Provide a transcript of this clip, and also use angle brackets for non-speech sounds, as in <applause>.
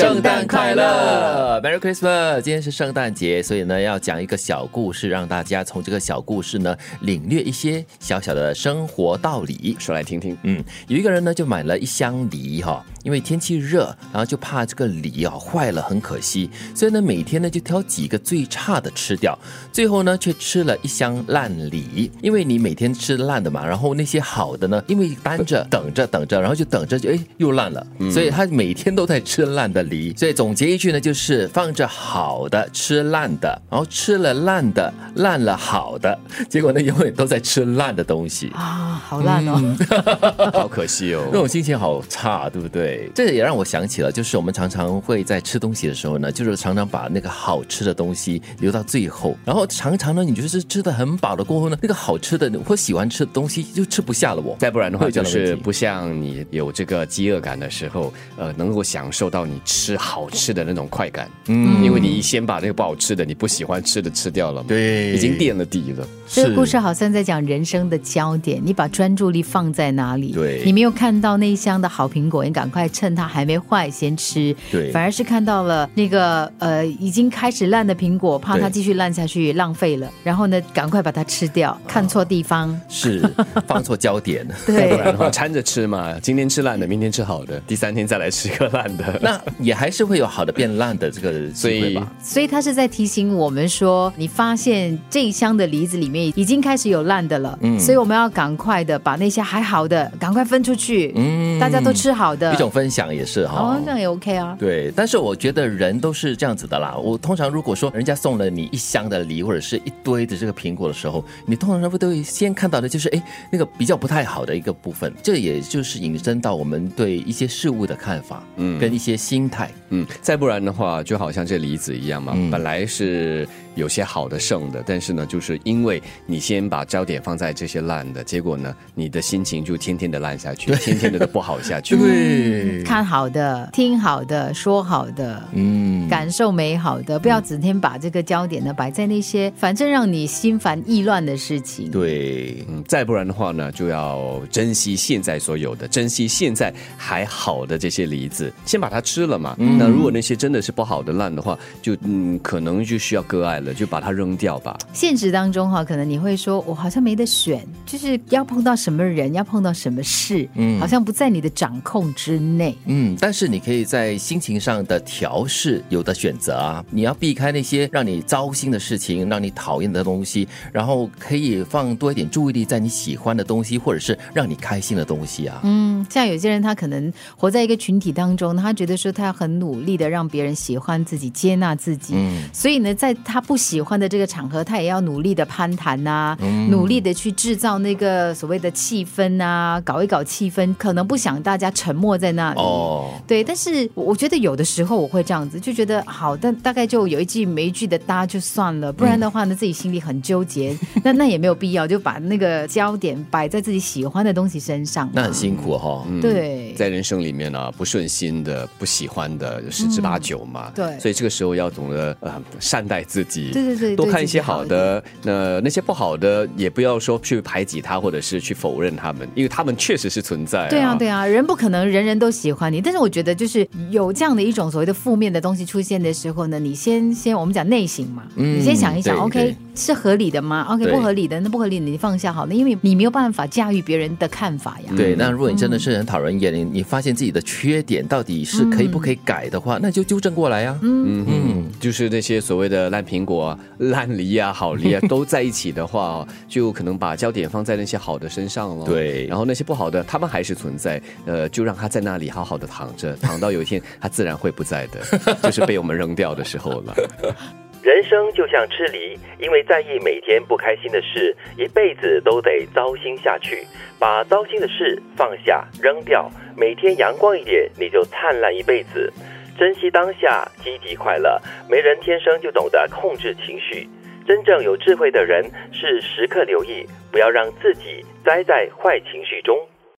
圣诞快乐，Merry Christmas！今天是圣诞节，所以呢，要讲一个小故事，让大家从这个小故事呢，领略一些小小的生活道理。说来听听。嗯，有一个人呢，就买了一箱梨哈，因为天气热，然后就怕这个梨啊坏了，很可惜，所以呢，每天呢就挑几个最差的吃掉，最后呢却吃了一箱烂梨。因为你每天吃烂的嘛，然后那些好的呢，因为单着等着等着，然后就等着就哎又烂了，所以他每天都在吃烂的。梨，所以总结一句呢，就是放着好的吃烂的，然后吃了烂的烂了好的，结果呢永远都在吃烂的东西。啊，好烂哦，<laughs> 好可惜哦，那种心情好差，对不对？这也让我想起了，就是我们常常会在吃东西的时候呢，就是常常把那个好吃的东西留到最后，然后常常呢，你就是吃的很饱了过后呢，那个好吃的或喜欢吃的东西就吃不下了，我再不然的话就是不像你有这个饥饿感的时候，呃，能够享受到你。吃好吃的那种快感，嗯，因为你先把那个不好吃的、你不喜欢吃的吃掉了，对，已经垫了底了。这个故事好像在讲人生的焦点，你把专注力放在哪里？对，你没有看到那一箱的好苹果，你赶快趁它还没坏先吃，对，反而是看到了那个呃已经开始烂的苹果，怕它继续烂下去浪费了，然后呢赶快把它吃掉，看错地方，是 <laughs> 放错焦点，对，不 <laughs> 然的话掺着吃嘛，今天吃烂的，明天吃好的，第三天再来吃个烂的，那。也还是会有好的变烂的这个机会吧。所以他是在提醒我们说，你发现这一箱的梨子里面已经开始有烂的了，嗯，所以我们要赶快的把那些还好的赶快分出去，嗯，大家都吃好的。一种分享也是哈，哦，这样也 OK 啊，对，但是我觉得人都是这样子的啦。我通常如果说人家送了你一箱的梨或者是一堆的这个苹果的时候，你通常会都会先看到的就是哎那个比较不太好的一个部分，这也就是引申到我们对一些事物的看法，嗯，跟一些心态。嗯，再不然的话，就好像这梨子一样嘛，本来是。有些好的剩的，但是呢，就是因为你先把焦点放在这些烂的，结果呢，你的心情就天天的烂下去，天天的都不好下去。对，看好的，听好的，说好的，嗯，感受美好的，不要整天把这个焦点呢摆在那些反正让你心烦意乱的事情。对，嗯，再不然的话呢，就要珍惜现在所有的，珍惜现在还好的这些梨子，先把它吃了嘛。那如果那些真的是不好的烂的话，就嗯，可能就需要割爱了。就把它扔掉吧。现实当中哈，可能你会说，我好像没得选，就是要碰到什么人，要碰到什么事，嗯，好像不在你的掌控之内。嗯，但是你可以在心情上的调试有的选择啊，你要避开那些让你糟心的事情，让你讨厌的东西，然后可以放多一点注意力在你喜欢的东西，或者是让你开心的东西啊。嗯，像有些人他可能活在一个群体当中，他觉得说他要很努力的让别人喜欢自己、接纳自己，嗯，所以呢，在他。不喜欢的这个场合，他也要努力的攀谈呐，努力的去制造那个所谓的气氛啊，搞一搞气氛，可能不想大家沉默在那里。哦，对，但是我觉得有的时候我会这样子，就觉得好，但大概就有一句没一句的搭就算了，不然的话呢，自己心里很纠结，<laughs> 那那也没有必要，就把那个焦点摆在自己喜欢的东西身上。那很辛苦哈。对，在人生里面呢，不顺心的、不喜欢的十之八九嘛。对，所以这个时候要懂得呃善待自己。对对对，多看一些好的，那那些不好的也不要说去排挤他，或者是去否认他们，因为他们确实是存在。对啊，对啊，人不可能人人都喜欢你，但是我觉得就是有这样的一种所谓的负面的东西出现的时候呢，你先先我们讲内省嘛，你先想一想，OK 是合理的吗？OK 不合理的，那不合理你放下好了，因为你没有办法驾驭别人的看法呀。对，那如果你真的是很讨人厌，你你发现自己的缺点到底是可以不可以改的话，那就纠正过来呀。嗯嗯，就是那些所谓的烂苹果。烂梨啊，好梨啊，都在一起的话，<laughs> 就可能把焦点放在那些好的身上了。对，然后那些不好的，他们还是存在。呃，就让他在那里好好的躺着，躺到有一天他自然会不在的，<laughs> 就是被我们扔掉的时候了。人生就像吃梨，因为在意每天不开心的事，一辈子都得糟心下去。把糟心的事放下扔掉，每天阳光一点，你就灿烂一辈子。珍惜当下，积极快乐。没人天生就懂得控制情绪，真正有智慧的人是时刻留意，不要让自己栽在坏情绪中。